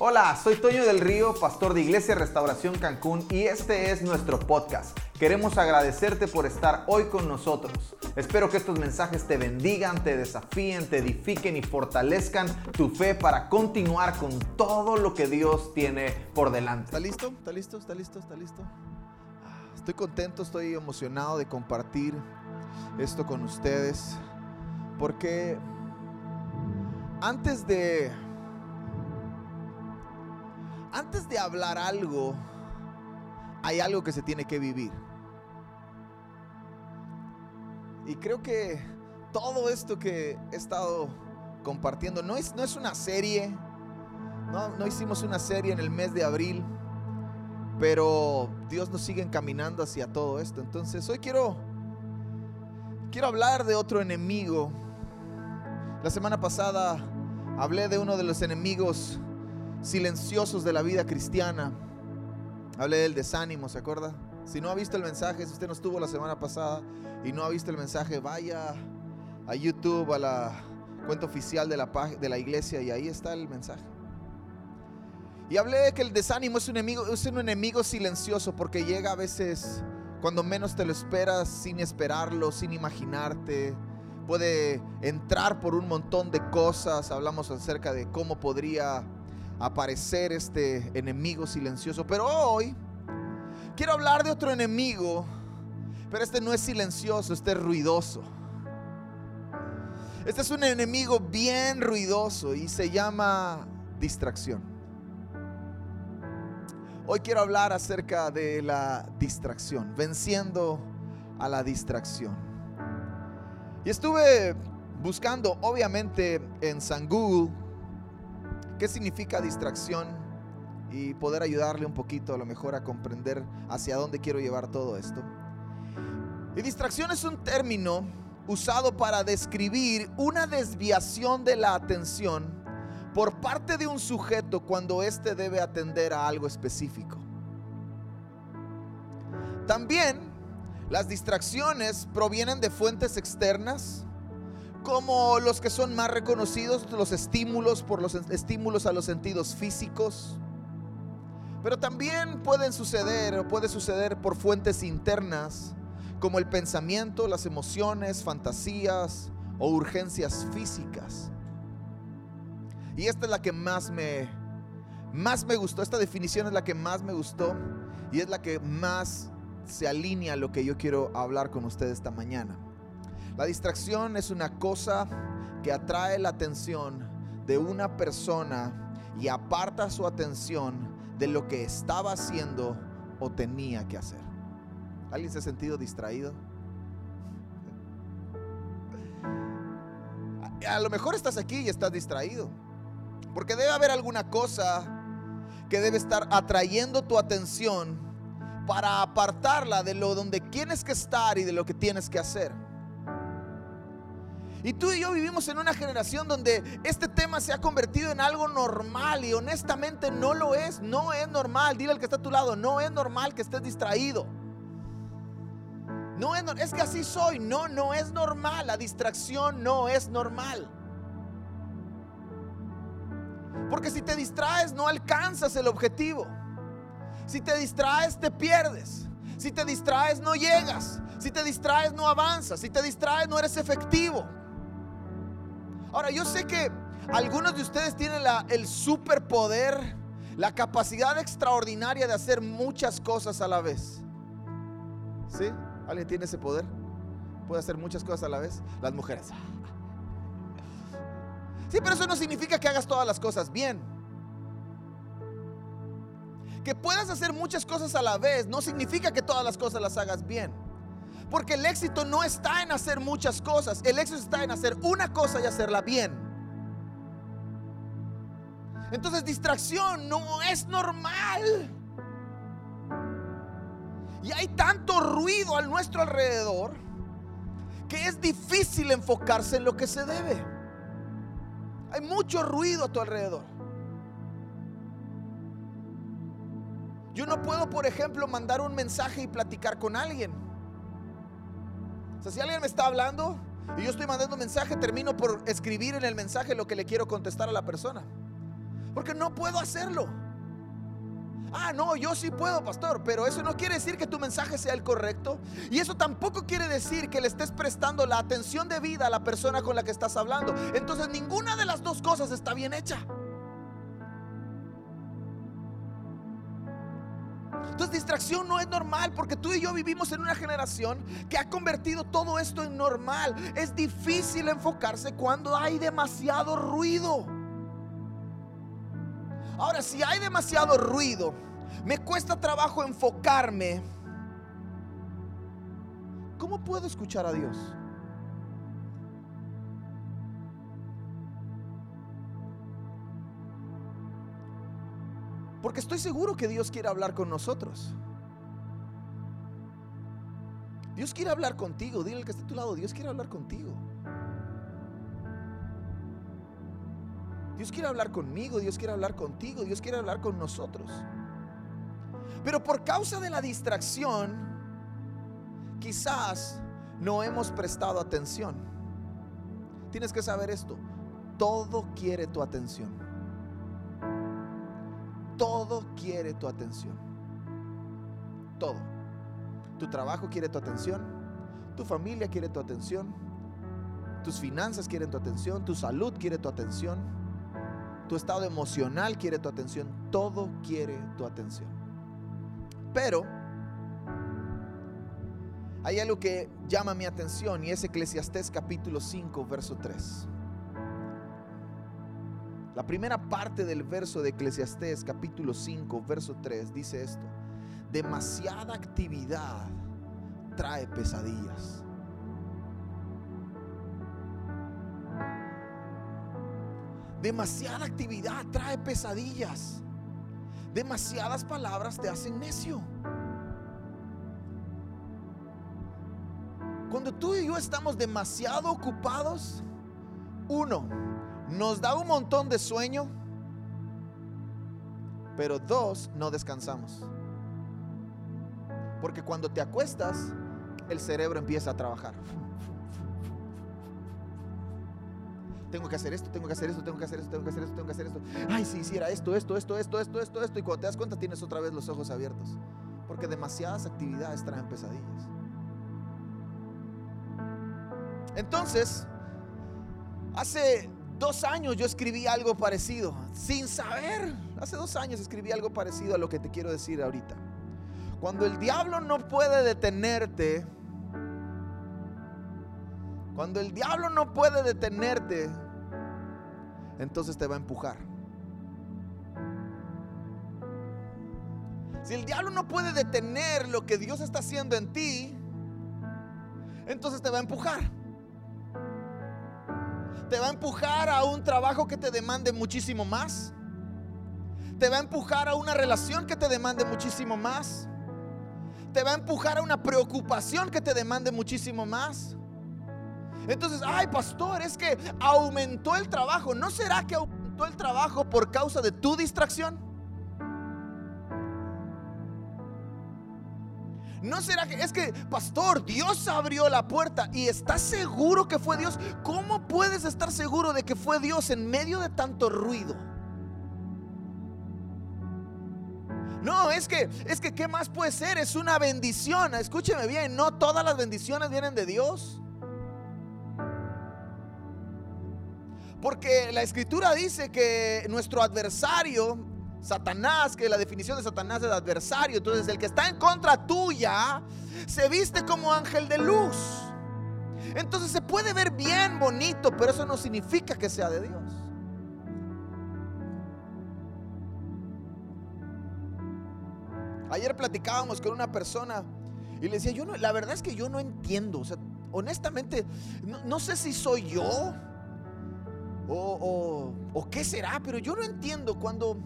Hola, soy Toño del Río, pastor de Iglesia Restauración Cancún y este es nuestro podcast. Queremos agradecerte por estar hoy con nosotros. Espero que estos mensajes te bendigan, te desafíen, te edifiquen y fortalezcan tu fe para continuar con todo lo que Dios tiene por delante. ¿Está listo? ¿Está listo? ¿Está listo? ¿Está listo? Ah, Estoy contento, estoy emocionado de compartir esto con ustedes porque antes de antes de hablar algo, hay algo que se tiene que vivir. Y creo que todo esto que he estado compartiendo no es, no es una serie, no, no hicimos una serie en el mes de abril, pero Dios nos sigue encaminando hacia todo esto. Entonces hoy quiero, quiero hablar de otro enemigo. La semana pasada hablé de uno de los enemigos silenciosos de la vida cristiana. Hablé del desánimo, ¿se acuerda? Si no ha visto el mensaje, si usted no estuvo la semana pasada y no ha visto el mensaje, vaya a YouTube, a la cuenta oficial de la, de la iglesia y ahí está el mensaje. Y hablé de que el desánimo es un, enemigo, es un enemigo silencioso porque llega a veces cuando menos te lo esperas, sin esperarlo, sin imaginarte. Puede entrar por un montón de cosas. Hablamos acerca de cómo podría aparecer este enemigo silencioso. Pero hoy quiero hablar de otro enemigo, pero este no es silencioso, este es ruidoso. Este es un enemigo bien ruidoso y se llama distracción. Hoy quiero hablar acerca de la distracción, venciendo a la distracción. Y estuve buscando, obviamente, en San Google qué significa distracción y poder ayudarle un poquito a lo mejor a comprender hacia dónde quiero llevar todo esto. Y distracción es un término usado para describir una desviación de la atención por parte de un sujeto cuando éste debe atender a algo específico. También las distracciones provienen de fuentes externas como los que son más reconocidos, los estímulos por los estímulos a los sentidos físicos. Pero también pueden suceder o puede suceder por fuentes internas, como el pensamiento, las emociones, fantasías o urgencias físicas. Y esta es la que más me más me gustó, esta definición es la que más me gustó y es la que más se alinea a lo que yo quiero hablar con ustedes esta mañana. La distracción es una cosa que atrae la atención de una persona y aparta su atención de lo que estaba haciendo o tenía que hacer. ¿Alguien se ha sentido distraído? A lo mejor estás aquí y estás distraído. Porque debe haber alguna cosa que debe estar atrayendo tu atención para apartarla de lo donde tienes que estar y de lo que tienes que hacer. Y tú y yo vivimos en una generación donde este tema se ha convertido en algo normal y honestamente no lo es, no es normal. Dile al que está a tu lado, no es normal que estés distraído. No es, es que así soy, no, no es normal, la distracción no es normal. Porque si te distraes no alcanzas el objetivo. Si te distraes te pierdes. Si te distraes no llegas. Si te distraes no avanzas. Si te distraes no eres efectivo. Ahora, yo sé que algunos de ustedes tienen el superpoder, la capacidad extraordinaria de hacer muchas cosas a la vez. ¿Sí? ¿Alguien tiene ese poder? Puede hacer muchas cosas a la vez. Las mujeres. Sí, pero eso no significa que hagas todas las cosas bien. Que puedas hacer muchas cosas a la vez no significa que todas las cosas las hagas bien. Porque el éxito no está en hacer muchas cosas, el éxito está en hacer una cosa y hacerla bien. Entonces distracción no es normal. Y hay tanto ruido a nuestro alrededor que es difícil enfocarse en lo que se debe. Hay mucho ruido a tu alrededor. Yo no puedo, por ejemplo, mandar un mensaje y platicar con alguien o sea, si alguien me está hablando y yo estoy mandando un mensaje, termino por escribir en el mensaje lo que le quiero contestar a la persona. Porque no puedo hacerlo. Ah, no, yo sí puedo, pastor, pero eso no quiere decir que tu mensaje sea el correcto. Y eso tampoco quiere decir que le estés prestando la atención de vida a la persona con la que estás hablando. Entonces ninguna de las dos cosas está bien hecha. No es normal porque tú y yo vivimos en una generación que ha convertido todo esto en normal. Es difícil enfocarse cuando hay demasiado ruido. Ahora, si hay demasiado ruido, me cuesta trabajo enfocarme. ¿Cómo puedo escuchar a Dios? Porque estoy seguro que Dios quiere hablar con nosotros. Dios quiere hablar contigo. Dile al que está a tu lado, Dios quiere hablar contigo. Dios quiere hablar conmigo, Dios quiere hablar contigo, Dios quiere hablar con nosotros. Pero por causa de la distracción, quizás no hemos prestado atención. Tienes que saber esto. Todo quiere tu atención. Todo quiere tu atención. Todo. Tu trabajo quiere tu atención. Tu familia quiere tu atención. Tus finanzas quieren tu atención. Tu salud quiere tu atención tu estado emocional quiere tu atención, todo quiere tu atención. Pero hay algo que llama mi atención y es Eclesiastés capítulo 5, verso 3. La primera parte del verso de Eclesiastés capítulo 5, verso 3 dice esto. Demasiada actividad trae pesadillas. Demasiada actividad trae pesadillas. Demasiadas palabras te hacen necio. Cuando tú y yo estamos demasiado ocupados, uno, nos da un montón de sueño, pero dos, no descansamos. Porque cuando te acuestas, el cerebro empieza a trabajar. tengo que hacer esto, tengo que hacer esto, tengo que hacer esto, tengo que hacer esto, tengo que hacer esto. Ay, sí, sí, era esto, esto, esto, esto, esto, esto, esto. Y cuando te das cuenta tienes otra vez los ojos abiertos. Porque demasiadas actividades traen pesadillas. Entonces, hace dos años yo escribí algo parecido, sin saber. Hace dos años escribí algo parecido a lo que te quiero decir ahorita. Cuando el diablo no puede detenerte, cuando el diablo no puede detenerte, entonces te va a empujar. Si el diablo no puede detener lo que Dios está haciendo en ti, entonces te va a empujar. Te va a empujar a un trabajo que te demande muchísimo más. Te va a empujar a una relación que te demande muchísimo más. Te va a empujar a una preocupación que te demande muchísimo más. Entonces, ay pastor, es que aumentó el trabajo. ¿No será que aumentó el trabajo por causa de tu distracción? ¿No será que es que, pastor, Dios abrió la puerta y estás seguro que fue Dios? ¿Cómo puedes estar seguro de que fue Dios en medio de tanto ruido? No, es que, es que, ¿qué más puede ser? Es una bendición. Escúcheme bien, no todas las bendiciones vienen de Dios. Porque la escritura dice que nuestro adversario, Satanás, que la definición de Satanás es adversario, entonces el que está en contra tuya, se viste como ángel de luz. Entonces se puede ver bien bonito, pero eso no significa que sea de Dios. Ayer platicábamos con una persona y le decía, yo no, la verdad es que yo no entiendo, o sea, honestamente, no, sé si soy yo o, qué será, pero yo no entiendo cuando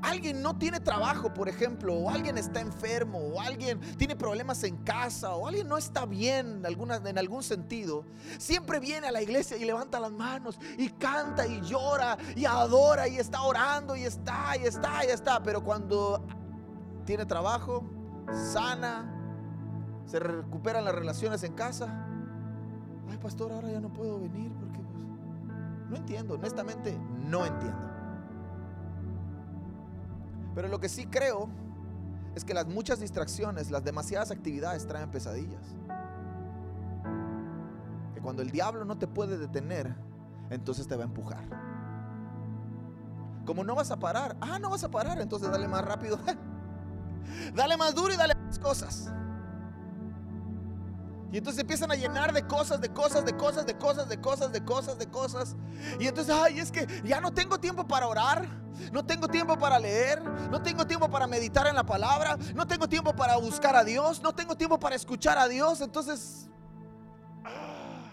alguien no tiene trabajo, por ejemplo, o alguien está enfermo, o alguien tiene problemas en casa, o alguien no está bien en, en algún sentido, siempre viene a la iglesia y levanta las manos y canta y llora y adora y está orando y está y está y está, pero cuando tiene trabajo, sana, se recuperan las relaciones en casa, ay pastor, ahora ya no puedo venir porque no entiendo, honestamente no entiendo. Pero lo que sí creo es que las muchas distracciones, las demasiadas actividades traen pesadillas. Que cuando el diablo no te puede detener, entonces te va a empujar. Como no vas a parar, ah, no vas a parar, entonces dale más rápido. dale más duro y dale más cosas. Y entonces empiezan a llenar de cosas, de cosas, de cosas, de cosas, de cosas, de cosas, de cosas. Y entonces, ay, es que ya no tengo tiempo para orar, no tengo tiempo para leer, no tengo tiempo para meditar en la palabra, no tengo tiempo para buscar a Dios, no tengo tiempo para escuchar a Dios. Entonces, ah,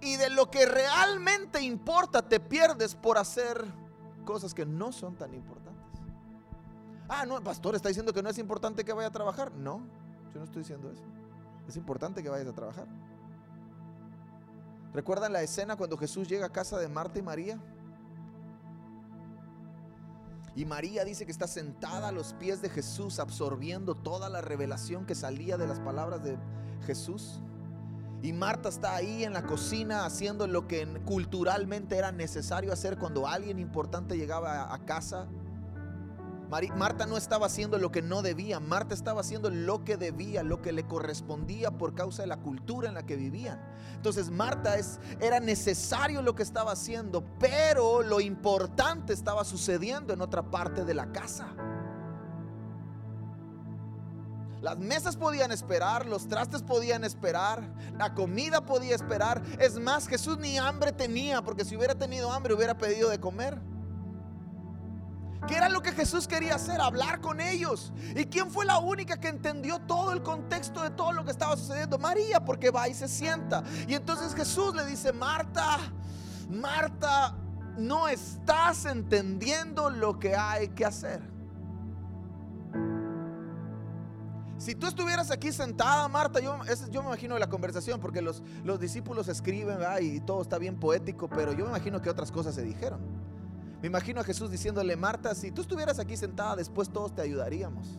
y de lo que realmente importa te pierdes por hacer cosas que no son tan importantes. Ah, no, pastor está diciendo que no es importante que vaya a trabajar. No, yo no estoy diciendo eso. Es importante que vayas a trabajar. ¿Recuerdan la escena cuando Jesús llega a casa de Marta y María? Y María dice que está sentada a los pies de Jesús absorbiendo toda la revelación que salía de las palabras de Jesús. Y Marta está ahí en la cocina haciendo lo que culturalmente era necesario hacer cuando alguien importante llegaba a casa Marta no estaba haciendo lo que no debía, Marta estaba haciendo lo que debía, lo que le correspondía por causa de la cultura en la que vivían. Entonces Marta es, era necesario lo que estaba haciendo, pero lo importante estaba sucediendo en otra parte de la casa. Las mesas podían esperar, los trastes podían esperar, la comida podía esperar. Es más, Jesús ni hambre tenía, porque si hubiera tenido hambre hubiera pedido de comer. ¿Qué era lo que Jesús quería hacer? Hablar con ellos. ¿Y quién fue la única que entendió todo el contexto de todo lo que estaba sucediendo? María, porque va y se sienta. Y entonces Jesús le dice, Marta, Marta, no estás entendiendo lo que hay que hacer. Si tú estuvieras aquí sentada, Marta, yo, me imagino la conversación, porque los, los discípulos escriben y todo está bien poético, pero yo me imagino que otras cosas se dijeron. Me imagino a Jesús diciéndole, Marta, si tú estuvieras aquí sentada, después todos te ayudaríamos.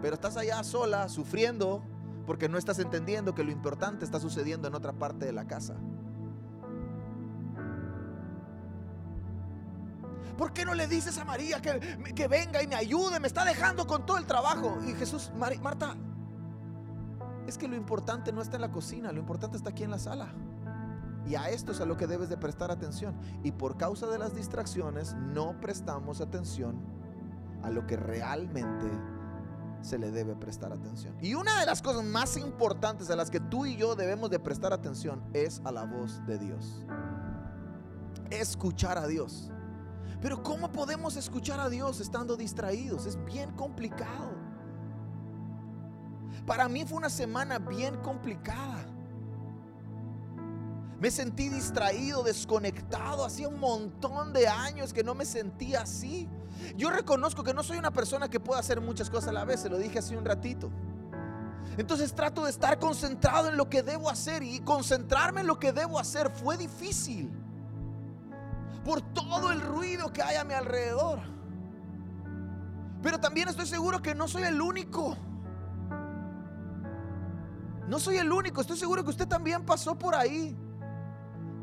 Pero estás allá sola, sufriendo, porque no estás entendiendo que lo importante está sucediendo en otra parte de la casa. ¿Por qué no le dices a María que, que venga y me ayude? Me está dejando con todo el trabajo. Y Jesús, Marta, es que lo importante no está en la cocina, lo importante está aquí en la sala. Y a esto es a lo que debes de prestar atención. Y por causa de las distracciones no prestamos atención a lo que realmente se le debe prestar atención. Y una de las cosas más importantes a las que tú y yo debemos de prestar atención es a la voz de Dios. Escuchar a Dios. Pero ¿cómo podemos escuchar a Dios estando distraídos? Es bien complicado. Para mí fue una semana bien complicada. Me sentí distraído, desconectado. Hacía un montón de años que no me sentía así. Yo reconozco que no soy una persona que pueda hacer muchas cosas a la vez, se lo dije hace un ratito. Entonces trato de estar concentrado en lo que debo hacer y concentrarme en lo que debo hacer fue difícil. Por todo el ruido que hay a mi alrededor. Pero también estoy seguro que no soy el único. No soy el único, estoy seguro que usted también pasó por ahí.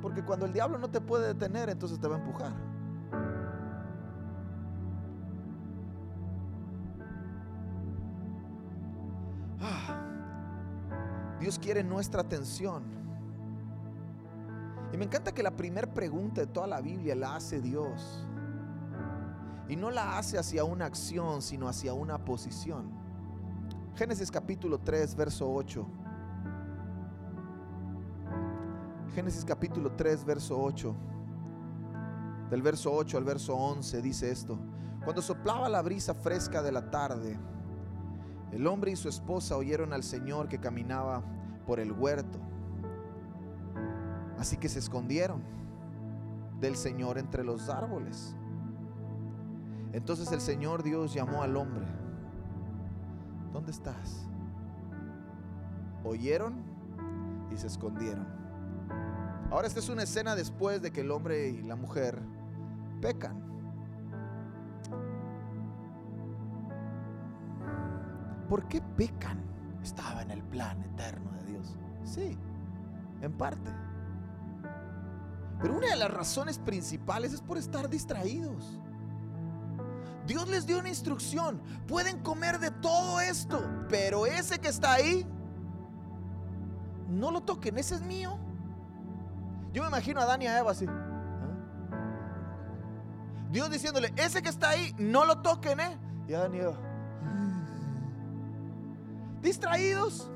Porque cuando el diablo no te puede detener, entonces te va a empujar. Ah, Dios quiere nuestra atención. Y me encanta que la primera pregunta de toda la Biblia la hace Dios. Y no la hace hacia una acción, sino hacia una posición. Génesis capítulo 3, verso 8. Génesis capítulo 3, verso 8. Del verso 8 al verso 11 dice esto. Cuando soplaba la brisa fresca de la tarde, el hombre y su esposa oyeron al Señor que caminaba por el huerto. Así que se escondieron del Señor entre los árboles. Entonces el Señor Dios llamó al hombre. ¿Dónde estás? Oyeron y se escondieron. Ahora esta es una escena después de que el hombre y la mujer pecan. ¿Por qué pecan? Estaba en el plan eterno de Dios. Sí, en parte. Pero una de las razones principales es por estar distraídos. Dios les dio una instrucción. Pueden comer de todo esto, pero ese que está ahí, no lo toquen, ese es mío. Yo me imagino a Dani y a Eva así. ¿Ah? Dios diciéndole, ese que está ahí, no lo toquen, ¿eh? Y a Dani y Eva. Distraídos.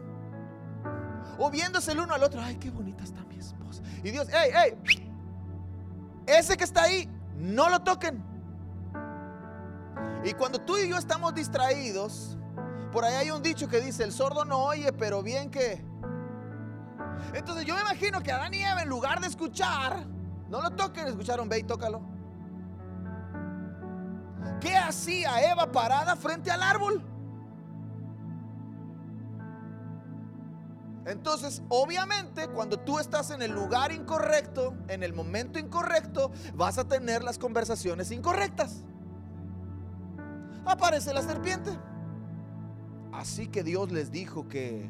O viéndose el uno al otro. Ay, qué bonita está mi esposa. Y Dios, hey, hey. Ese que está ahí, no lo toquen. Y cuando tú y yo estamos distraídos, por ahí hay un dicho que dice, el sordo no oye, pero bien que... Entonces yo me imagino que Adán y Eva en lugar de escuchar, no lo toquen, escucharon, ve y tócalo. ¿Qué hacía Eva parada frente al árbol? Entonces, obviamente, cuando tú estás en el lugar incorrecto, en el momento incorrecto, vas a tener las conversaciones incorrectas aparece la serpiente. Así que Dios les dijo que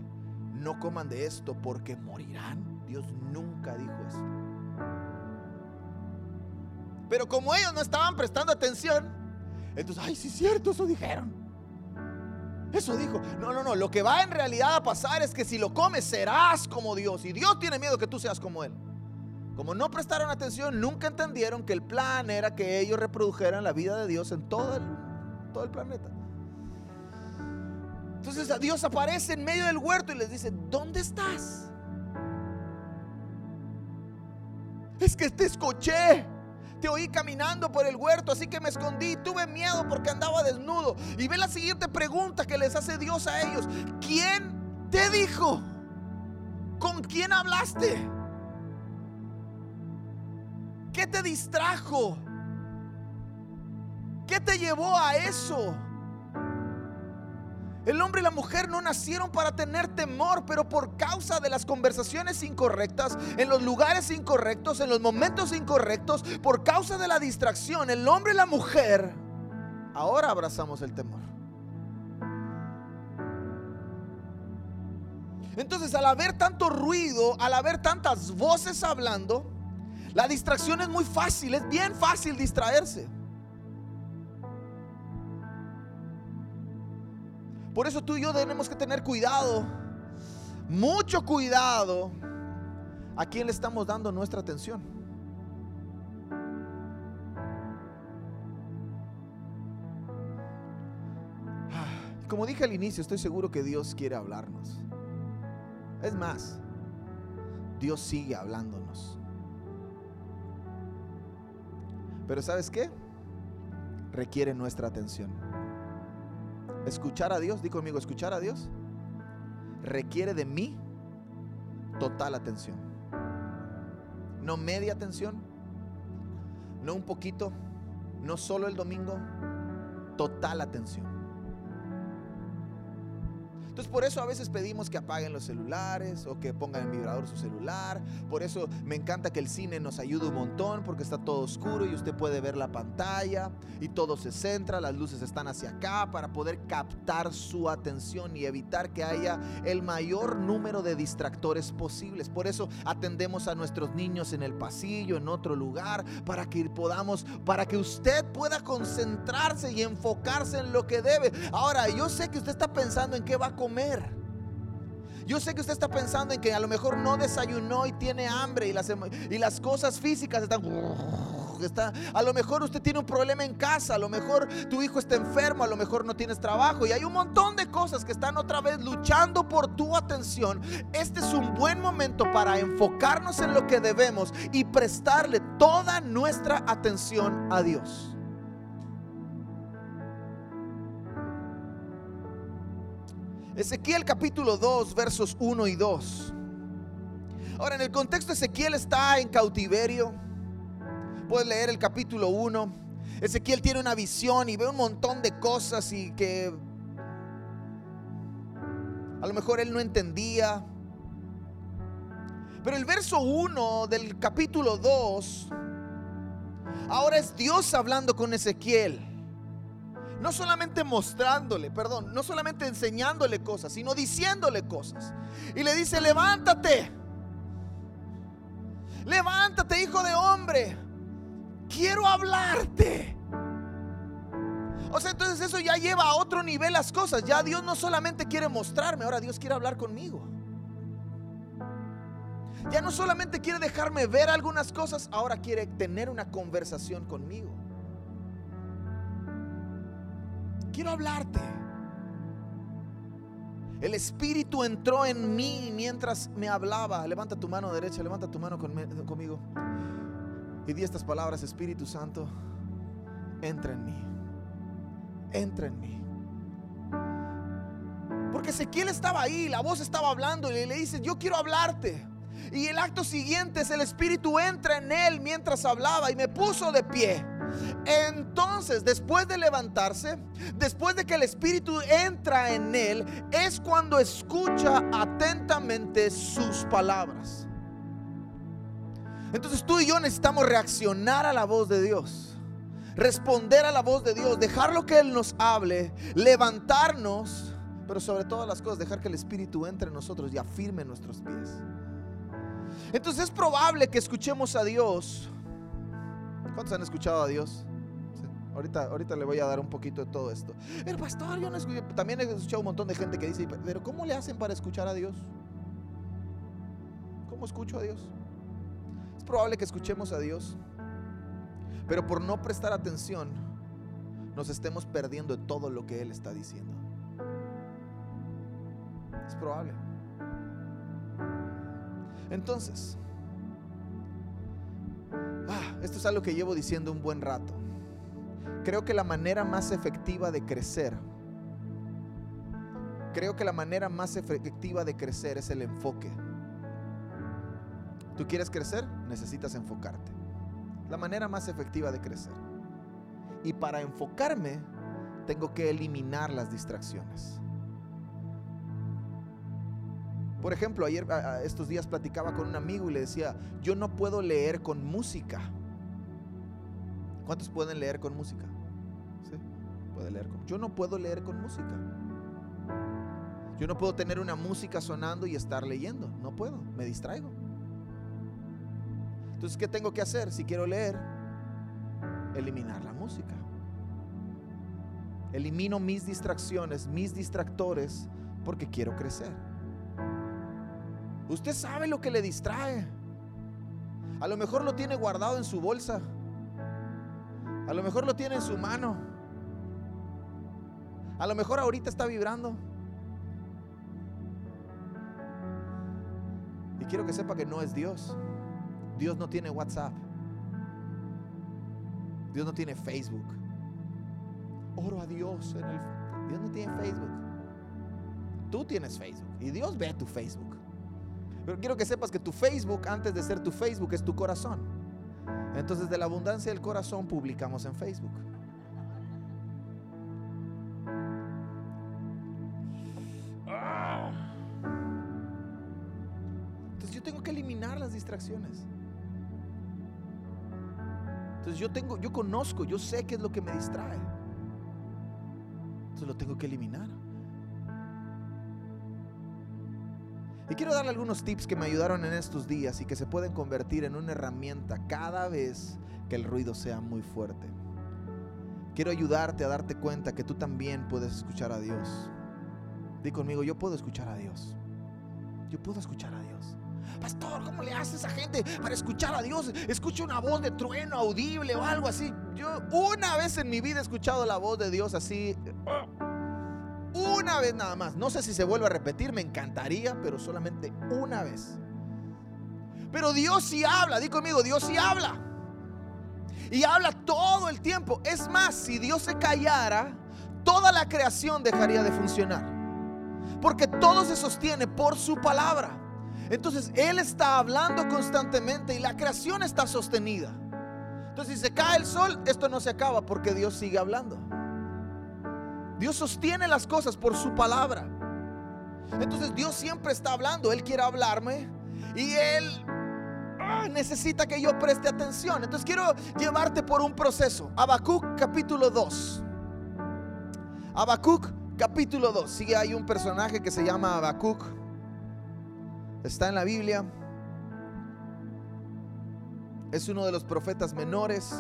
no coman de esto porque morirán. Dios nunca dijo eso. Pero como ellos no estaban prestando atención, entonces, ay, sí es cierto, eso dijeron. Eso dijo. No, no, no. Lo que va en realidad a pasar es que si lo comes serás como Dios. Y Dios tiene miedo que tú seas como Él. Como no prestaron atención, nunca entendieron que el plan era que ellos reprodujeran la vida de Dios en todo todo el planeta. Entonces Dios aparece en medio del huerto y les dice, ¿dónde estás? Es que te escuché. Te oí caminando por el huerto, así que me escondí. Tuve miedo porque andaba desnudo. Y ve la siguiente pregunta que les hace Dios a ellos. ¿Quién te dijo? ¿Con quién hablaste? ¿Qué te distrajo? ¿Qué te llevó a eso? El hombre y la mujer no nacieron para tener temor, pero por causa de las conversaciones incorrectas, en los lugares incorrectos, en los momentos incorrectos, por causa de la distracción, el hombre y la mujer, ahora abrazamos el temor. Entonces, al haber tanto ruido, al haber tantas voces hablando, la distracción es muy fácil, es bien fácil distraerse. Por eso tú y yo tenemos que tener cuidado, mucho cuidado a quién le estamos dando nuestra atención. Como dije al inicio, estoy seguro que Dios quiere hablarnos. Es más, Dios sigue hablándonos. Pero ¿sabes qué? Requiere nuestra atención. Escuchar a Dios, di conmigo, escuchar a Dios requiere de mí total atención. No media atención, no un poquito, no solo el domingo, total atención. Entonces por eso a veces pedimos que apaguen los celulares o que pongan en vibrador su celular. Por eso me encanta que el cine nos ayude un montón porque está todo oscuro y usted puede ver la pantalla y todo se centra, las luces están hacia acá para poder captar su atención y evitar que haya el mayor número de distractores posibles. Por eso atendemos a nuestros niños en el pasillo, en otro lugar, para que podamos, para que usted pueda concentrarse y enfocarse en lo que debe. Ahora, yo sé que usted está pensando en qué va a comer. Yo sé que usted está pensando en que a lo mejor no desayunó y tiene hambre y las, y las cosas físicas están... Está, a lo mejor usted tiene un problema en casa, a lo mejor tu hijo está enfermo, a lo mejor no tienes trabajo y hay un montón de cosas que están otra vez luchando por tu atención. Este es un buen momento para enfocarnos en lo que debemos y prestarle toda nuestra atención a Dios. Ezequiel capítulo 2, versos 1 y 2. Ahora, en el contexto, Ezequiel está en cautiverio. Puedes leer el capítulo 1. Ezequiel tiene una visión y ve un montón de cosas y que a lo mejor él no entendía. Pero el verso 1 del capítulo 2, ahora es Dios hablando con Ezequiel no solamente mostrándole, perdón, no solamente enseñándole cosas, sino diciéndole cosas. Y le dice, levántate, levántate hijo de hombre, quiero hablarte. O sea, entonces eso ya lleva a otro nivel las cosas. Ya Dios no solamente quiere mostrarme, ahora Dios quiere hablar conmigo. Ya no solamente quiere dejarme ver algunas cosas, ahora quiere tener una conversación conmigo. Quiero hablarte. El Espíritu entró en mí mientras me hablaba. Levanta tu mano derecha, levanta tu mano conmigo. Y di estas palabras, Espíritu Santo, entra en mí. Entra en mí. Porque Ezequiel estaba ahí, la voz estaba hablando y le dice, yo quiero hablarte. Y el acto siguiente es el Espíritu entra en él mientras hablaba y me puso de pie. Entonces, después de levantarse, después de que el Espíritu entra en él, es cuando escucha atentamente sus palabras. Entonces tú y yo necesitamos reaccionar a la voz de Dios, responder a la voz de Dios, dejar lo que Él nos hable, levantarnos, pero sobre todas las cosas, dejar que el Espíritu entre en nosotros y afirme nuestros pies. Entonces es probable que escuchemos a Dios. ¿Cuántos han escuchado a Dios? Ahorita, ahorita le voy a dar un poquito de todo esto. El pastor, yo no escuché. También he escuchado un montón de gente que dice, pero ¿cómo le hacen para escuchar a Dios? ¿Cómo escucho a Dios? Es probable que escuchemos a Dios, pero por no prestar atención, nos estemos perdiendo de todo lo que Él está diciendo. Es probable. Entonces, ah, esto es algo que llevo diciendo un buen rato. Creo que la manera más efectiva de crecer, creo que la manera más efectiva de crecer es el enfoque. ¿Tú quieres crecer? Necesitas enfocarte. La manera más efectiva de crecer. Y para enfocarme, tengo que eliminar las distracciones. Por ejemplo, ayer, estos días platicaba con un amigo y le decía, yo no puedo leer con música. ¿Cuántos pueden leer con música? ¿Sí? Puede leer con... Yo no puedo leer con música. Yo no puedo tener una música sonando y estar leyendo. No puedo, me distraigo. Entonces, ¿qué tengo que hacer si quiero leer? Eliminar la música. Elimino mis distracciones, mis distractores, porque quiero crecer. Usted sabe lo que le distrae. A lo mejor lo tiene guardado en su bolsa. A lo mejor lo tiene en su mano. A lo mejor ahorita está vibrando. Y quiero que sepa que no es Dios. Dios no tiene WhatsApp. Dios no tiene Facebook. Oro a Dios. Dios no tiene Facebook. Tú tienes Facebook y Dios ve tu Facebook. Pero quiero que sepas que tu Facebook, antes de ser tu Facebook, es tu corazón. Entonces, de la abundancia del corazón, publicamos en Facebook. Entonces, yo tengo que eliminar las distracciones. Entonces, yo tengo, yo conozco, yo sé qué es lo que me distrae. Entonces, lo tengo que eliminar. Y quiero darle algunos tips que me ayudaron en estos días y que se pueden convertir en una herramienta cada vez que el ruido sea muy fuerte. Quiero ayudarte a darte cuenta que tú también puedes escuchar a Dios. Di conmigo, yo puedo escuchar a Dios. Yo puedo escuchar a Dios. Pastor, ¿cómo le hace esa gente para escuchar a Dios? Escucha una voz de trueno audible o algo así. Yo una vez en mi vida he escuchado la voz de Dios así. Una vez nada más. No sé si se vuelve a repetir, me encantaría, pero solamente una vez. Pero Dios sí habla, di conmigo, Dios sí habla. Y habla todo el tiempo. Es más, si Dios se callara, toda la creación dejaría de funcionar. Porque todo se sostiene por su palabra. Entonces Él está hablando constantemente y la creación está sostenida. Entonces si se cae el sol, esto no se acaba porque Dios sigue hablando. Dios sostiene las cosas por su palabra. Entonces Dios siempre está hablando. Él quiere hablarme y Él ah, necesita que yo preste atención. Entonces quiero llevarte por un proceso. Habacuc capítulo 2. Habacuc capítulo 2. Sigue hay un personaje que se llama Habacuc. Está en la Biblia. Es uno de los profetas menores.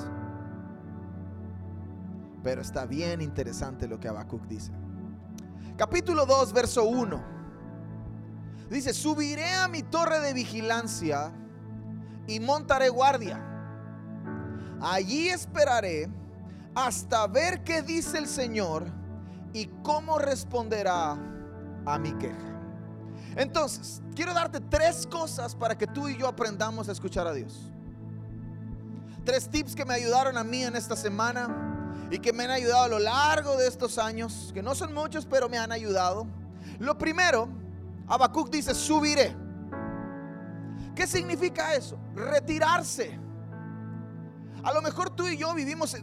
Pero está bien interesante lo que Habacuc dice. Capítulo 2, verso 1. Dice, subiré a mi torre de vigilancia y montaré guardia. Allí esperaré hasta ver qué dice el Señor y cómo responderá a mi queja. Entonces, quiero darte tres cosas para que tú y yo aprendamos a escuchar a Dios. Tres tips que me ayudaron a mí en esta semana y que me han ayudado a lo largo de estos años, que no son muchos, pero me han ayudado. Lo primero, Habacuc dice, subiré. ¿Qué significa eso? Retirarse. A lo mejor tú y yo vivimos,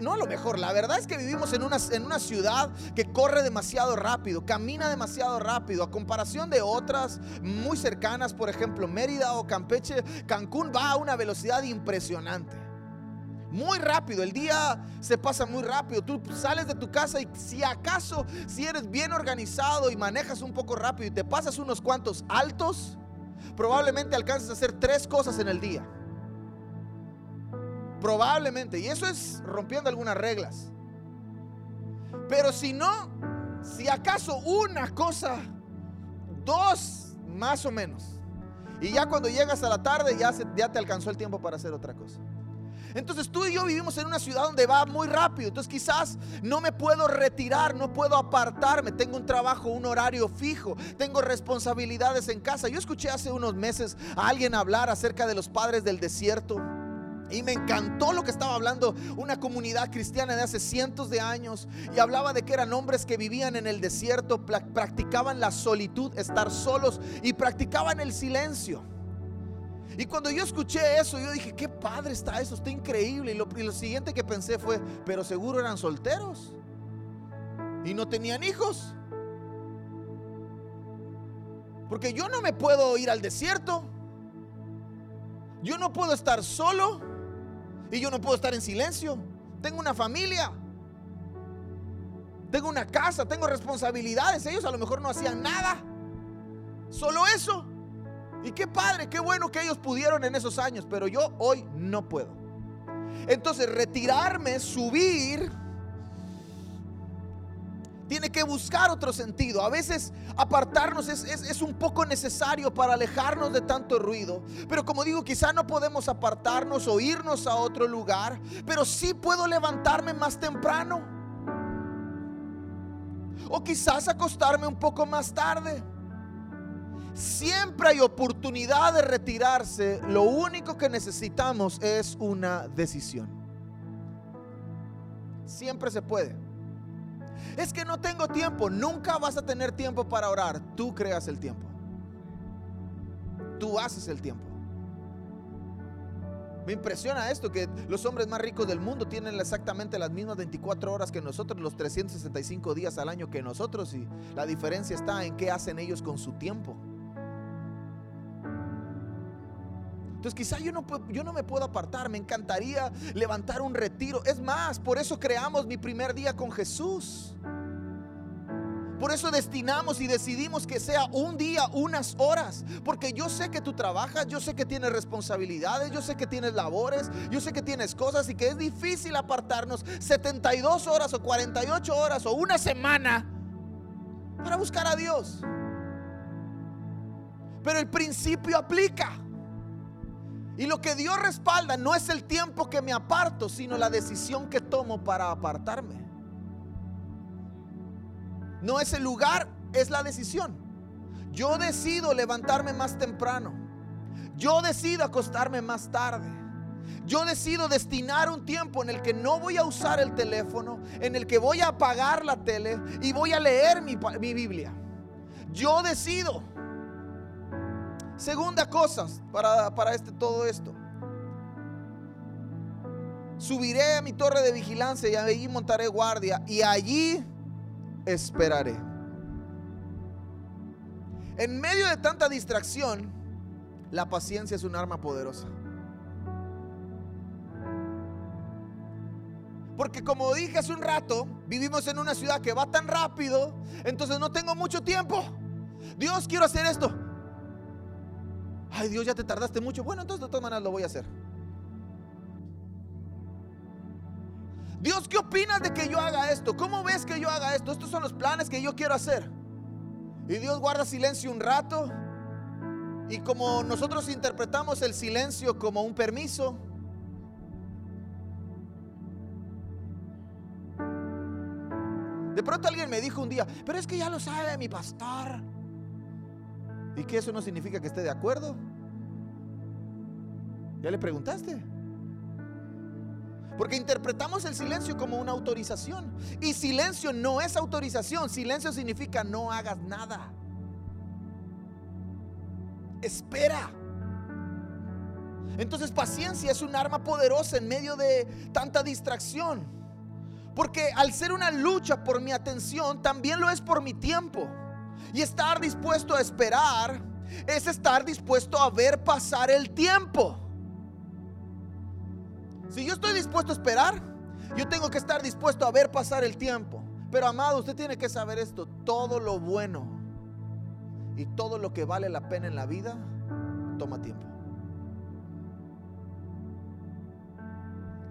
no a lo mejor, la verdad es que vivimos en una, en una ciudad que corre demasiado rápido, camina demasiado rápido, a comparación de otras muy cercanas, por ejemplo Mérida o Campeche, Cancún va a una velocidad impresionante. Muy rápido, el día se pasa muy rápido. Tú sales de tu casa y si acaso, si eres bien organizado y manejas un poco rápido y te pasas unos cuantos altos, probablemente alcances a hacer tres cosas en el día. Probablemente. Y eso es rompiendo algunas reglas. Pero si no, si acaso una cosa, dos más o menos. Y ya cuando llegas a la tarde ya, ya te alcanzó el tiempo para hacer otra cosa. Entonces tú y yo vivimos en una ciudad donde va muy rápido. Entonces quizás no me puedo retirar, no puedo apartarme. Tengo un trabajo, un horario fijo. Tengo responsabilidades en casa. Yo escuché hace unos meses a alguien hablar acerca de los padres del desierto. Y me encantó lo que estaba hablando una comunidad cristiana de hace cientos de años. Y hablaba de que eran hombres que vivían en el desierto, practicaban la solitud, estar solos y practicaban el silencio. Y cuando yo escuché eso, yo dije, qué padre está eso, está increíble. Y lo, y lo siguiente que pensé fue, pero seguro eran solteros. Y no tenían hijos. Porque yo no me puedo ir al desierto. Yo no puedo estar solo. Y yo no puedo estar en silencio. Tengo una familia. Tengo una casa, tengo responsabilidades. Ellos a lo mejor no hacían nada. Solo eso. Y qué padre, qué bueno que ellos pudieron en esos años, pero yo hoy no puedo. Entonces retirarme, subir, tiene que buscar otro sentido. A veces apartarnos es, un poco necesario para alejarnos de tanto ruido. Pero como digo, quizá no podemos apartarnos o irnos a otro lugar. Pero sí puedo levantarme más temprano. O quizás acostarme un poco más tarde. Siempre hay oportunidad de retirarse. Lo único que necesitamos es una decisión. Siempre se puede. Es que no tengo tiempo. Nunca vas a tener tiempo para orar. Tú creas el tiempo. Tú haces el tiempo. Me impresiona esto, que los hombres más ricos del mundo tienen exactamente las mismas 24 horas que nosotros, los 365 días al año que nosotros, y la diferencia está en qué hacen ellos con su tiempo. Entonces quizá yo no, yo no me puedo apartar, me encantaría levantar un retiro. Es más, por eso creamos mi primer día con Jesús. Por eso destinamos y decidimos que sea un día, unas horas. Porque yo sé que tú trabajas, yo sé que tienes responsabilidades, yo sé que tienes labores, yo sé que tienes cosas y que es difícil apartarnos 72 horas o 48 horas o una semana para buscar a Dios. Pero el principio aplica. Y lo que Dios respalda no es el tiempo que me aparto, sino la decisión que tomo para apartarme. No es el lugar, es la decisión. Yo decido levantarme más temprano. Yo decido acostarme más tarde. Yo decido destinar un tiempo en el que no voy a usar el teléfono, en el que voy a apagar la tele y voy a leer mi, mi Biblia. Yo decido. Segunda cosa para, para este, todo esto. Subiré a mi torre de vigilancia y allí montaré guardia y allí esperaré. En medio de tanta distracción, la paciencia es un arma poderosa. Porque como dije hace un rato, vivimos en una ciudad que va tan rápido, entonces no tengo mucho tiempo. Dios, quiero hacer esto. Ay, Dios, ya te tardaste mucho. Bueno, entonces de todas maneras lo voy a hacer. Dios, ¿qué opinas de que yo haga esto? ¿Cómo ves que yo haga esto? Estos son los planes que yo quiero hacer. Y Dios guarda silencio un rato. Y como nosotros interpretamos el silencio como un permiso, De pronto alguien me dijo un día, pero es que ya lo sabe mi pastor. ¿Y que eso no significa que esté de acuerdo? ¿Ya le preguntaste? Porque interpretamos el silencio como una autorización. Y silencio no es autorización. Silencio significa no hagas nada. Espera. Entonces paciencia es un arma poderosa en medio de tanta distracción. Porque al ser una lucha por mi atención, también lo es por mi tiempo. Y estar dispuesto a esperar es estar dispuesto a ver pasar el tiempo. Si yo estoy dispuesto a esperar, yo tengo que estar dispuesto a ver pasar el tiempo. Pero amado, usted tiene que saber esto, todo lo bueno y todo lo que vale la pena en la vida toma tiempo.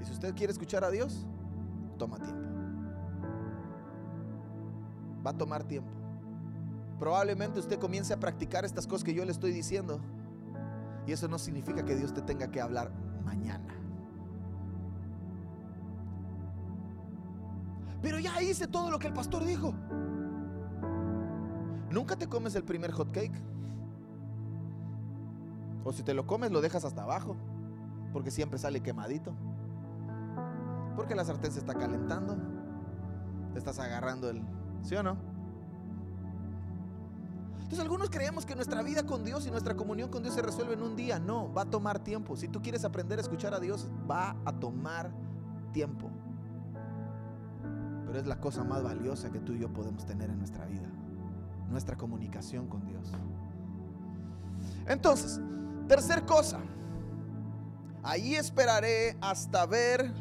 Y si usted quiere escuchar a Dios, toma tiempo. Va a tomar tiempo. Probablemente usted comience a practicar estas cosas que yo le estoy diciendo. Y eso no significa que Dios te tenga que hablar mañana. Pero ya hice todo lo que el pastor dijo. Nunca te comes el primer hot cake. O si te lo comes, lo dejas hasta abajo. Porque siempre sale quemadito. Porque la sartén se está calentando. Te estás agarrando el... ¿Sí o no? Entonces algunos creemos que nuestra vida con Dios y nuestra comunión con Dios se resuelve en un día. No, va a tomar tiempo. Si tú quieres aprender a escuchar a Dios, va a tomar tiempo. Pero es la cosa más valiosa que tú y yo podemos tener en nuestra vida. Nuestra comunicación con Dios. Entonces, tercer cosa. Ahí esperaré hasta ver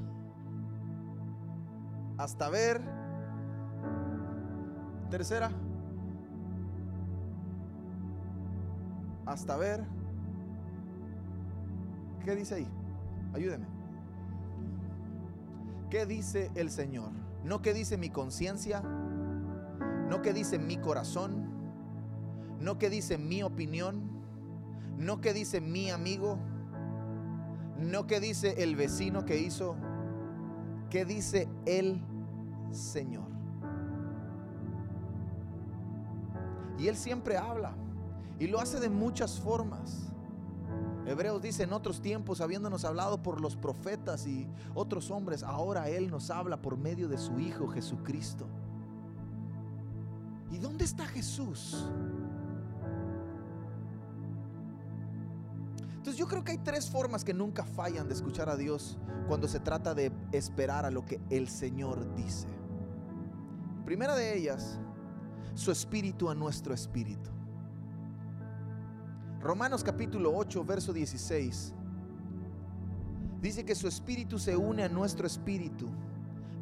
hasta ver. Tercera. Hasta ver. ¿Qué dice ahí? Ayúdeme. ¿Qué dice el Señor? No qué dice mi conciencia, no qué dice mi corazón, no qué dice mi opinión, no qué dice mi amigo, no qué dice el vecino que hizo ¿Qué dice el Señor? Y Él siempre habla. Y lo hace de muchas formas. Hebreos dice en otros tiempos, habiéndonos hablado por los profetas y otros hombres, ahora Él nos habla por medio de su Hijo Jesucristo. ¿Y dónde está Jesús? Entonces yo creo que hay tres formas que nunca fallan de escuchar a Dios cuando se trata de esperar a lo que el Señor dice. Primera de ellas, su espíritu a nuestro espíritu. Romanos capítulo 8, verso 16. Dice que su espíritu se une a nuestro espíritu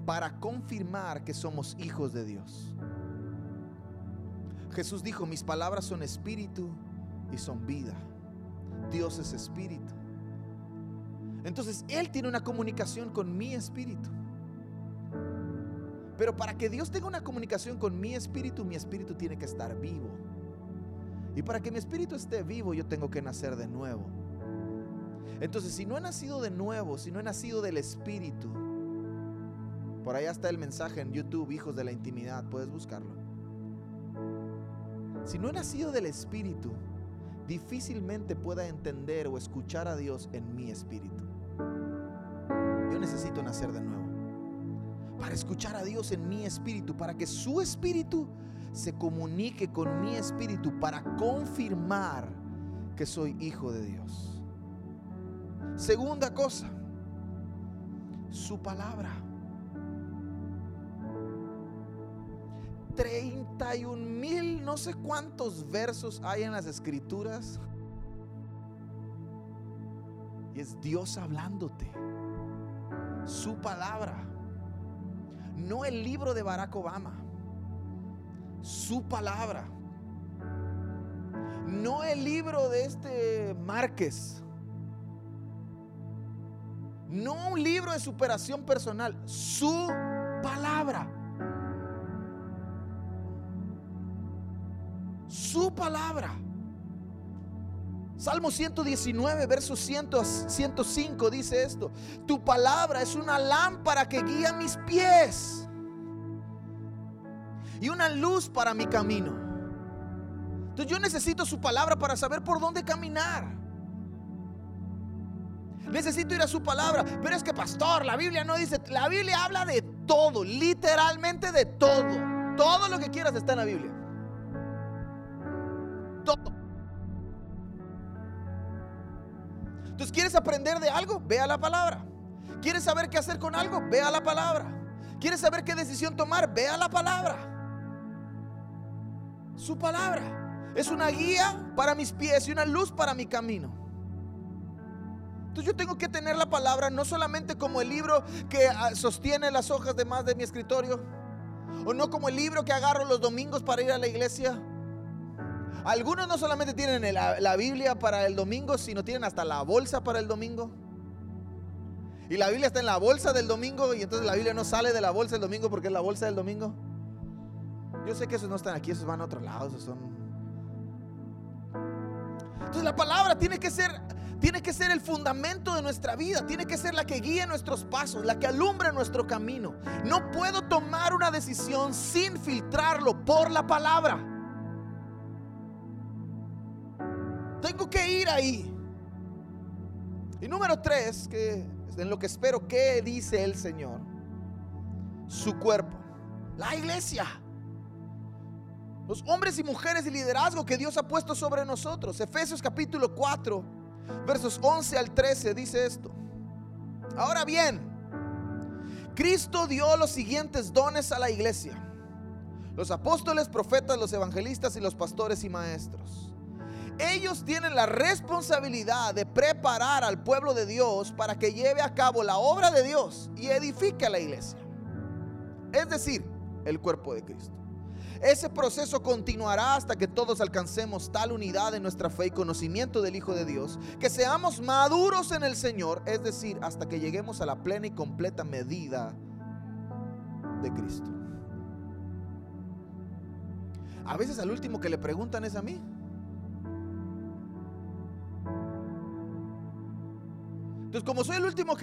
para confirmar que somos hijos de Dios. Jesús dijo, mis palabras son espíritu y son vida. Dios es espíritu. Entonces Él tiene una comunicación con mi espíritu. Pero para que Dios tenga una comunicación con mi espíritu, mi espíritu tiene que estar vivo. Y para que mi espíritu esté vivo, yo tengo que nacer de nuevo. Entonces, si no he nacido de nuevo, si no he nacido del espíritu, por allá está el mensaje en YouTube, hijos de la intimidad, puedes buscarlo. Si no he nacido del espíritu, difícilmente pueda entender o escuchar a Dios en mi espíritu. Yo necesito nacer de nuevo. Para escuchar a Dios en mi espíritu, para que su espíritu se comunique con mi espíritu, para confirmar que soy hijo de Dios. Segunda cosa, su palabra. 31 mil, no sé cuántos versos hay en las escrituras. Y es Dios hablándote. Su palabra. No el libro de Barack Obama. Su palabra. No el libro de este Márquez. No un libro de superación personal, su palabra. Su palabra. Salmo 119, verso 105 dice esto. Tu palabra es una lámpara que guía mis pies y una luz para mi camino. Entonces yo necesito su palabra para saber por dónde caminar. Necesito ir a su palabra. Pero es que, pastor, la Biblia no dice, la Biblia habla de todo, literalmente de todo. Todo lo que quieras está en la Biblia. Todo. Entonces, ¿quieres aprender de algo? Ve a la palabra. ¿Quieres saber qué hacer con algo? Ve a la palabra. ¿Quieres saber qué decisión tomar? Ve a la palabra. Su palabra es una guía para mis pies y una luz para mi camino. Entonces yo tengo que tener la palabra no solamente como el libro que ah, sostiene las hojas de más de mi escritorio, o no como el libro que agarro los domingos para ir a la iglesia. Algunos no solamente tienen la, Biblia para el domingo, sino tienen hasta la bolsa para el domingo. Y la Biblia está en la bolsa del domingo y entonces la Biblia no sale de la bolsa del domingo porque es la bolsa del domingo. Yo sé que esos no están aquí, esos van a otro lado, esos son... Entonces la palabra tiene que ser tiene que ser el fundamento de nuestra vida, tiene que ser la que guíe nuestros pasos, la que alumbre nuestro camino. No puedo tomar una decisión sin filtrarlo por la palabra. Tengo que ir ahí. Y número tres, que en lo que espero que dice el Señor, su cuerpo, la iglesia. Los hombres y mujeres de liderazgo que Dios ha puesto sobre nosotros. Efesios capítulo 4 versos 11 al 13 dice esto. Ahora bien, Cristo dio los siguientes dones a la iglesia. Los apóstoles, profetas, los evangelistas y los pastores y maestros. Ellos tienen la responsabilidad de preparar al pueblo de Dios para que lleve a cabo la obra de Dios y edifique a la iglesia. Es decir, el cuerpo de Cristo. Ese proceso continuará hasta que todos alcancemos tal unidad en nuestra fe y conocimiento del Hijo de Dios, que seamos maduros en el Señor, es decir, hasta que lleguemos a la plena y completa medida de Cristo. A veces al último que le preguntan es a mí. Entonces, como soy el último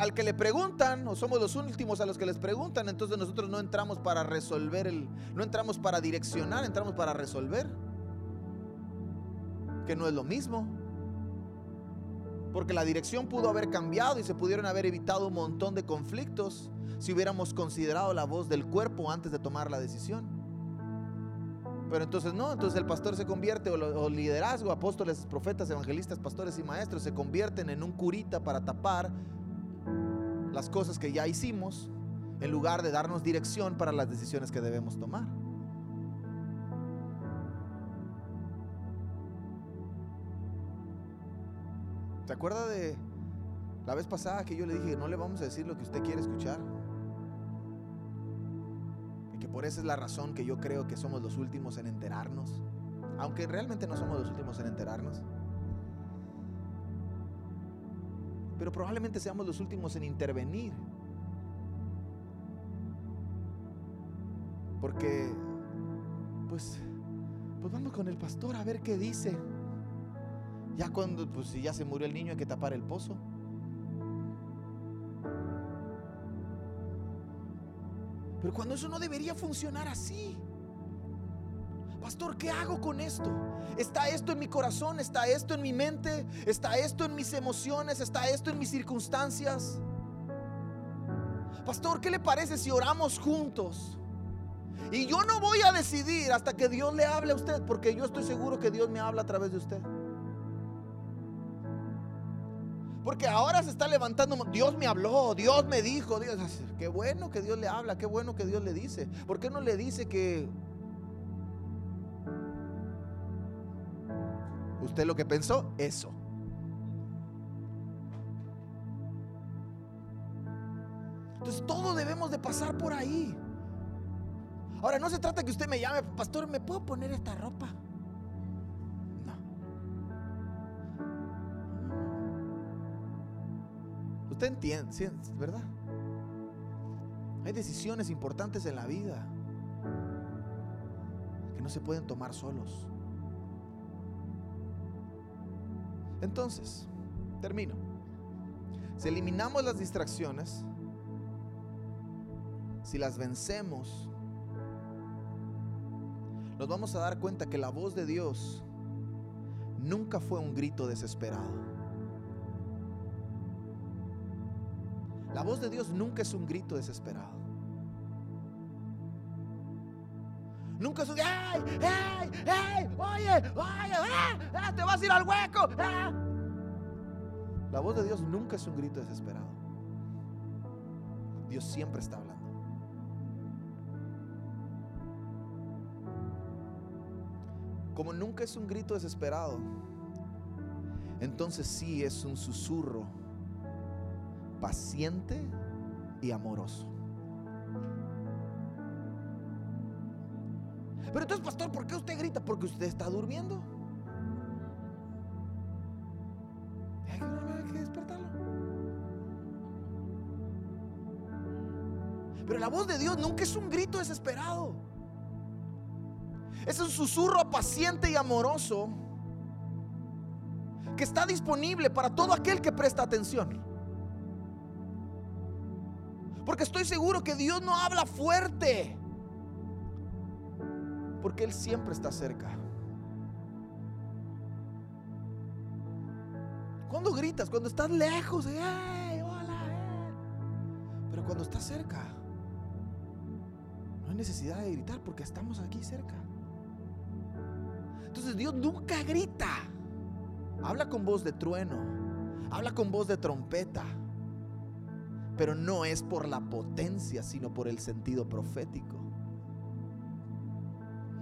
al que le preguntan, o somos los últimos a los que les preguntan, entonces nosotros no entramos para resolver el, no entramos para direccionar, entramos para resolver. Que no es lo mismo. Porque la dirección pudo haber cambiado y se pudieron haber evitado un montón de conflictos si hubiéramos considerado la voz del cuerpo antes de tomar la decisión. Pero entonces no, entonces el pastor se convierte, o, liderazgo, apóstoles, profetas, evangelistas, pastores y maestros se convierten en un curita para tapar las cosas que ya hicimos, en lugar de darnos dirección para las decisiones que debemos tomar. ¿Se acuerda de la vez pasada que yo le dije, no le vamos a decir lo que usted quiere escuchar? Por esa es la razón que yo creo que somos los últimos en enterarnos. Aunque realmente no somos los últimos en enterarnos. Pero probablemente seamos los últimos en intervenir. Porque, pues, pues vamos con el pastor a ver qué dice. Ya cuando, pues si ya se murió el niño hay que tapar el pozo. Pero cuando eso no debería funcionar así. Pastor, ¿qué hago con esto? ¿Está esto en mi corazón? ¿Está esto en mi mente? ¿Está esto en mis emociones? ¿Está esto en mis circunstancias? Pastor, ¿qué le parece si oramos juntos? Y yo no voy a decidir hasta que Dios le hable a usted, porque yo estoy seguro que Dios me habla a través de usted. Porque ahora se está levantando, Dios me habló, Dios me dijo, Dios, qué bueno que Dios le habla, qué bueno que Dios le dice. ¿Por qué no le dice que usted lo que pensó? Eso. Entonces todo debemos de pasar por ahí. Ahora no se trata que usted me llame, pastor, ¿me puedo poner esta ropa? Usted entiende. ¿verdad? Hay decisiones importantes en la vida que no se pueden tomar solos. Entonces, termino. Si eliminamos las distracciones, si las vencemos, nos vamos a dar cuenta que la voz de Dios nunca fue un grito desesperado. La voz de Dios nunca es un grito desesperado. Nunca es un ¡ay! ¡ay! ¡ay! ¡oye! ¡oye! ¡ah! ¡ah! ¡te vas a ir al hueco! ¡ah! La voz de Dios nunca es un grito desesperado. Dios siempre está hablando. Como nunca es un grito desesperado, entonces sí es un susurro paciente y amoroso. Pero entonces, pastor, ¿por qué usted grita? Porque usted está durmiendo. Hay que despertarlo. Pero la voz de Dios nunca es un grito desesperado. Es un susurro paciente y amoroso que está disponible para todo aquel que presta atención. Porque estoy seguro que Dios no habla fuerte. Porque Él siempre está cerca. Cuando gritas, cuando estás lejos, hola, pero cuando estás cerca, no hay necesidad de gritar porque estamos aquí cerca. Entonces Dios nunca grita. Habla con voz de trueno. Habla con voz de trompeta. Pero no es por la potencia, sino por el sentido profético.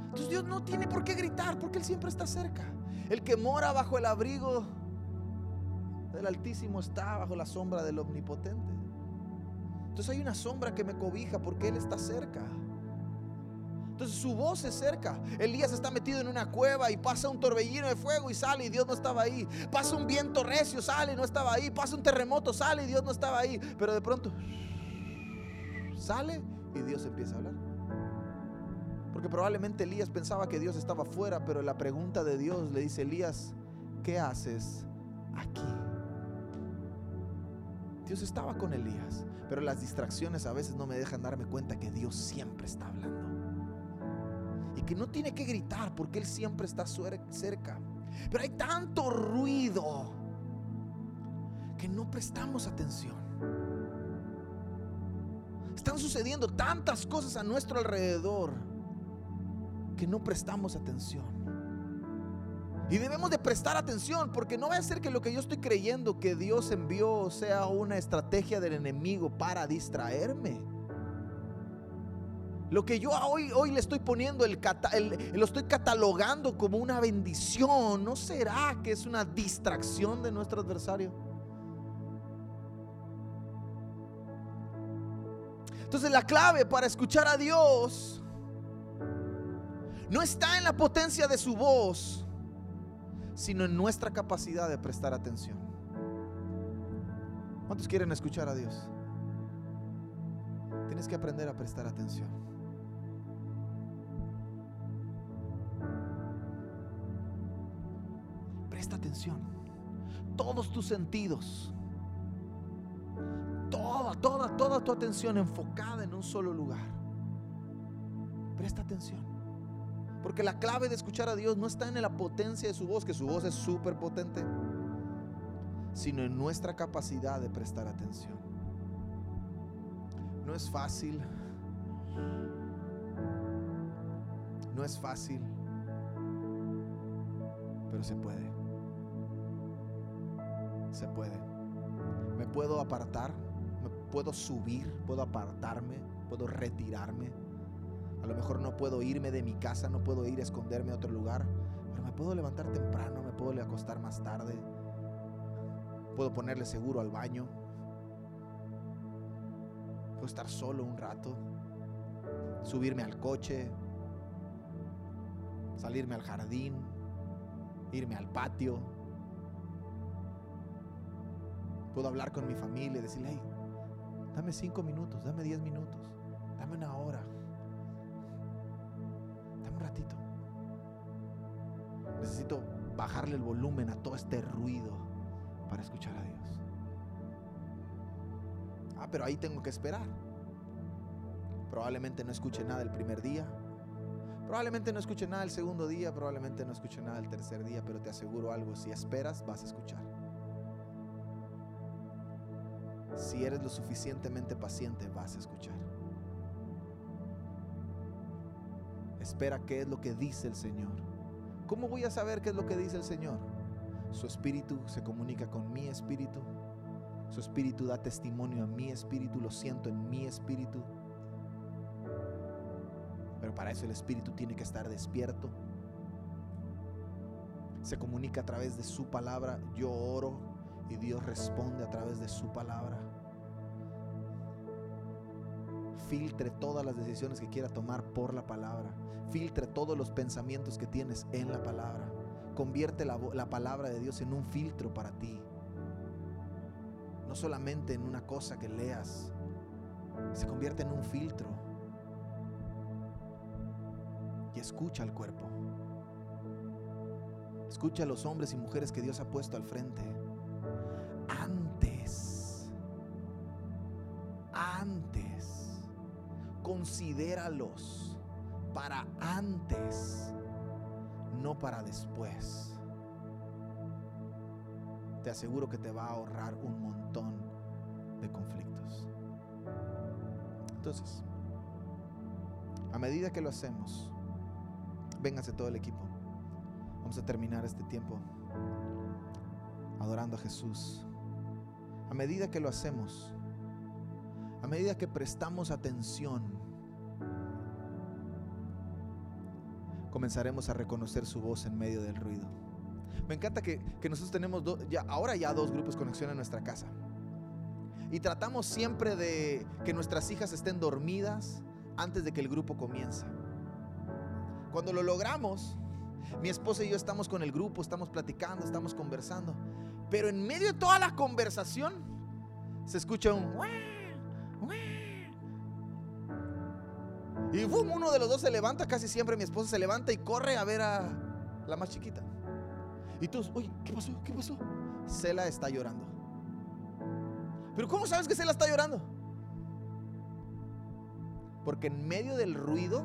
Entonces Dios no tiene por qué gritar porque Él siempre está cerca. El que mora bajo el abrigo del Altísimo está bajo la sombra del Omnipotente. Entonces hay una sombra que me cobija porque Él está cerca. Entonces su voz se cerca. Elías está metido en una cueva y pasa un torbellino de fuego y sale y Dios no estaba ahí. Pasa un viento recio, sale y no estaba ahí. Pasa un terremoto, sale y Dios no estaba ahí. Pero de pronto sale y Dios empieza a hablar. Porque probablemente Elías pensaba que Dios estaba fuera, pero la pregunta de Dios le dice, Elías, ¿qué haces aquí? Dios estaba con Elías, pero las distracciones a veces no me dejan darme cuenta que Dios siempre está hablando que no tiene que gritar porque Él siempre está cerca. Pero hay tanto ruido que no prestamos atención. Están sucediendo tantas cosas a nuestro alrededor que no prestamos atención. Y debemos de prestar atención porque no va a ser que lo que yo estoy creyendo que Dios envió sea una estrategia del enemigo para distraerme. Lo que yo hoy, le estoy poniendo, el, lo estoy catalogando como una bendición, ¿no será que es una distracción de nuestro adversario? Entonces la clave para escuchar a Dios no está en la potencia de su voz, sino en nuestra capacidad de prestar atención. ¿Cuántos quieren escuchar a Dios? Tienes que aprender a prestar atención. Presta atención. Todos tus sentidos. Toda, toda, toda tu atención enfocada en un solo lugar. Presta atención. Porque la clave de escuchar a Dios no está en la potencia de su voz, que su voz es súper potente, sino en nuestra capacidad de prestar atención. No es fácil. No es fácil, pero se puede se puede. Me puedo apartar, me puedo subir, puedo apartarme, puedo retirarme. A lo mejor no puedo irme de mi casa, no puedo ir a esconderme a otro lugar, pero me puedo levantar temprano, me puedo acostar más tarde. Puedo ponerle seguro al baño. Puedo estar solo un rato, subirme al coche, salirme al jardín, irme al patio, Puedo hablar con mi familia y decirle, hey, dame cinco minutos, dame diez minutos, dame una hora, dame un ratito. Necesito bajarle el volumen a todo este ruido para escuchar a Dios. Ah, pero ahí tengo que esperar. Probablemente no escuche nada el primer día. Probablemente no escuche nada el segundo día. Probablemente no escuche nada el tercer día. Pero te aseguro algo, si esperas vas a escuchar. Si eres lo suficientemente paciente vas a escuchar. Espera qué es lo que dice el Señor. ¿Cómo voy a saber qué es lo que dice el Señor? Su espíritu se comunica con mi espíritu. Su espíritu da testimonio a mi espíritu. Lo siento en mi espíritu. Pero para eso el espíritu tiene que estar despierto. Se comunica a través de su palabra. Yo oro y Dios responde a través de su palabra. Filtre todas las decisiones que quiera tomar por la palabra. Filtre todos los pensamientos que tienes en la palabra. Convierte la, la palabra de Dios en un filtro para ti. No solamente en una cosa que leas. Se convierte en un filtro y escucha al cuerpo. Escucha a los hombres y mujeres que Dios ha puesto al frente. Antes, antes, considéralos para antes, no para después. Te aseguro que te va a ahorrar un montón de conflictos. Entonces, a medida que lo hacemos, Vénganse todo el equipo. Vamos a terminar este tiempo adorando a Jesús. A medida que lo hacemos, a medida que prestamos atención, comenzaremos a reconocer su voz en medio del ruido. Me encanta que, nosotros tenemos ya, ahora ya dos grupos conexión en nuestra casa. Y tratamos siempre de que nuestras hijas estén dormidas antes de que el grupo comience. Cuando lo logramos, mi esposa y yo estamos con el grupo, estamos platicando, estamos conversando. Pero en medio de toda la conversación se escucha un... Y boom, uno de los dos se levanta, casi siempre mi esposa se levanta y corre a ver a la más chiquita. Y todos, oye, ¿qué pasó? ¿Qué pasó? Cela está llorando. Pero ¿cómo sabes que Cela está llorando? Porque en medio del ruido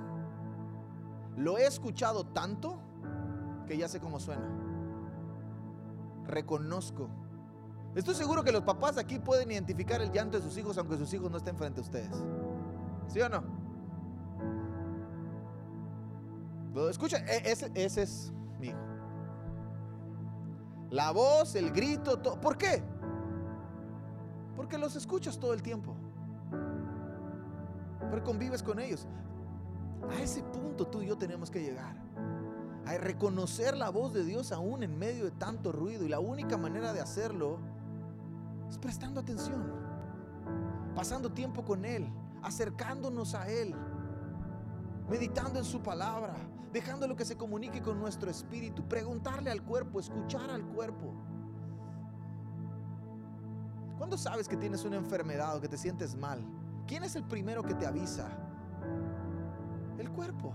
lo he escuchado tanto que ya sé cómo suena. Reconozco. Estoy seguro que los papás aquí pueden identificar el llanto de sus hijos aunque sus hijos no estén frente a ustedes. ¿Sí o no? ¿Lo escucha? E, ese, ese es mi hijo. La voz, el grito, todo. ¿Por qué? Porque los escuchas todo el tiempo. Pero convives con ellos. A ese punto tú y yo tenemos que llegar. A reconocer la voz de Dios aún en medio de tanto ruido. Y la única manera de hacerlo es prestando atención. Pasando tiempo con Él. Acercándonos a Él. Meditando en su palabra. Dejándolo que se comunique con nuestro espíritu. Preguntarle al cuerpo. Escuchar al cuerpo. ¿Cuándo sabes que tienes una enfermedad o que te sientes mal? ¿Quién es el primero que te avisa? el cuerpo.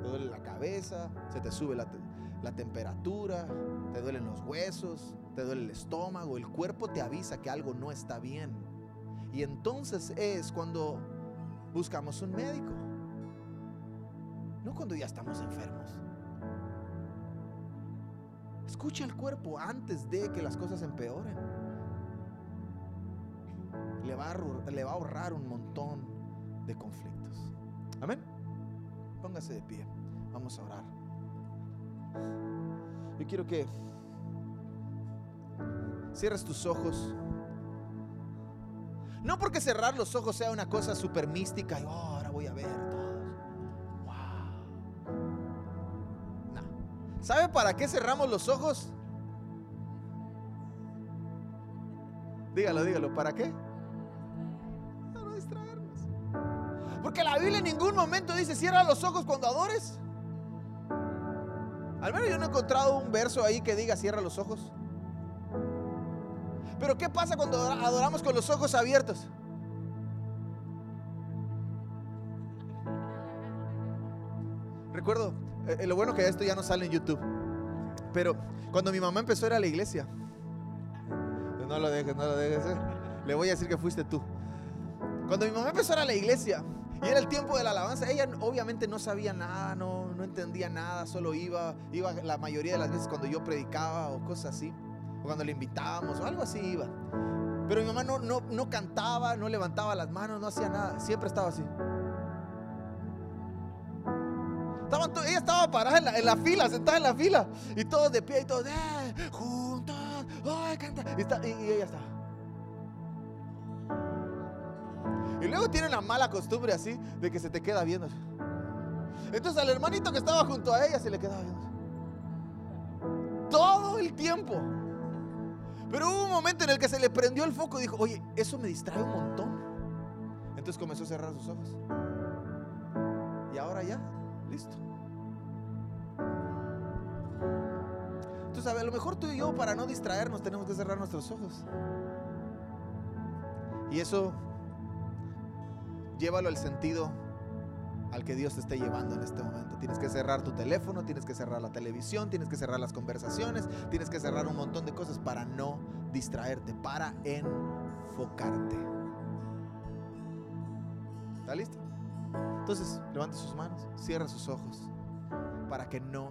Te duele la cabeza, se te sube la, temperatura, te duelen los huesos, te duele el estómago, el cuerpo te avisa que algo no está bien. Y entonces es cuando buscamos un médico. No cuando ya estamos enfermos. Escucha el cuerpo antes de que las cosas empeoren. Le va a, le va a ahorrar un montón de conflictos. Póngase de pie. Vamos a orar. Yo quiero que cierres tus ojos. No porque cerrar los ojos sea una cosa súper mística y oh, ahora voy a ver todos. Wow. No. ¿Sabe para qué cerramos los ojos? Dígalo, dígalo, ¿para qué? Porque la Biblia en ningún momento dice cierra los ojos cuando adores. Al menos yo no he encontrado un verso ahí que diga cierra los ojos. Pero ¿qué pasa cuando adoramos con los ojos abiertos? Recuerdo, eh, lo bueno que esto ya no sale en YouTube. Pero cuando mi mamá empezó a ir a la iglesia, no lo dejes, no lo dejes, eh. le voy a decir que fuiste tú. Cuando mi mamá empezó a ir a la iglesia y era el tiempo de la alabanza, ella obviamente no sabía nada, no, no entendía nada, solo iba, iba la mayoría de las veces cuando yo predicaba o cosas así, o cuando le invitábamos o algo así iba. Pero mi mamá no, no, no cantaba, no levantaba las manos, no hacía nada, siempre estaba así. ella estaba parada en la, fila, sentada en la fila. Y todos de pie y todos, eh, juntos, ay, canta. Y, y, ella estaba. Y luego tiene la mala costumbre así de que se te queda viendo. Entonces al hermanito que estaba junto a ella se le quedaba viendo. Todo el tiempo. Pero hubo un momento en el que se le prendió el foco y dijo, oye, eso me distrae un montón. Entonces comenzó a cerrar sus ojos. Y ahora ya, listo. Entonces, a lo mejor tú y yo, para no distraernos, tenemos que cerrar nuestros ojos. Y eso, llévalo al sentido al que Dios te esté llevando en este momento. Tienes que cerrar tu teléfono, tienes que cerrar la televisión, tienes que cerrar las conversaciones, tienes que cerrar un montón de cosas para no distraerte, para enfocarte. ¿Está listo? Entonces, levante sus manos, cierra sus ojos para que no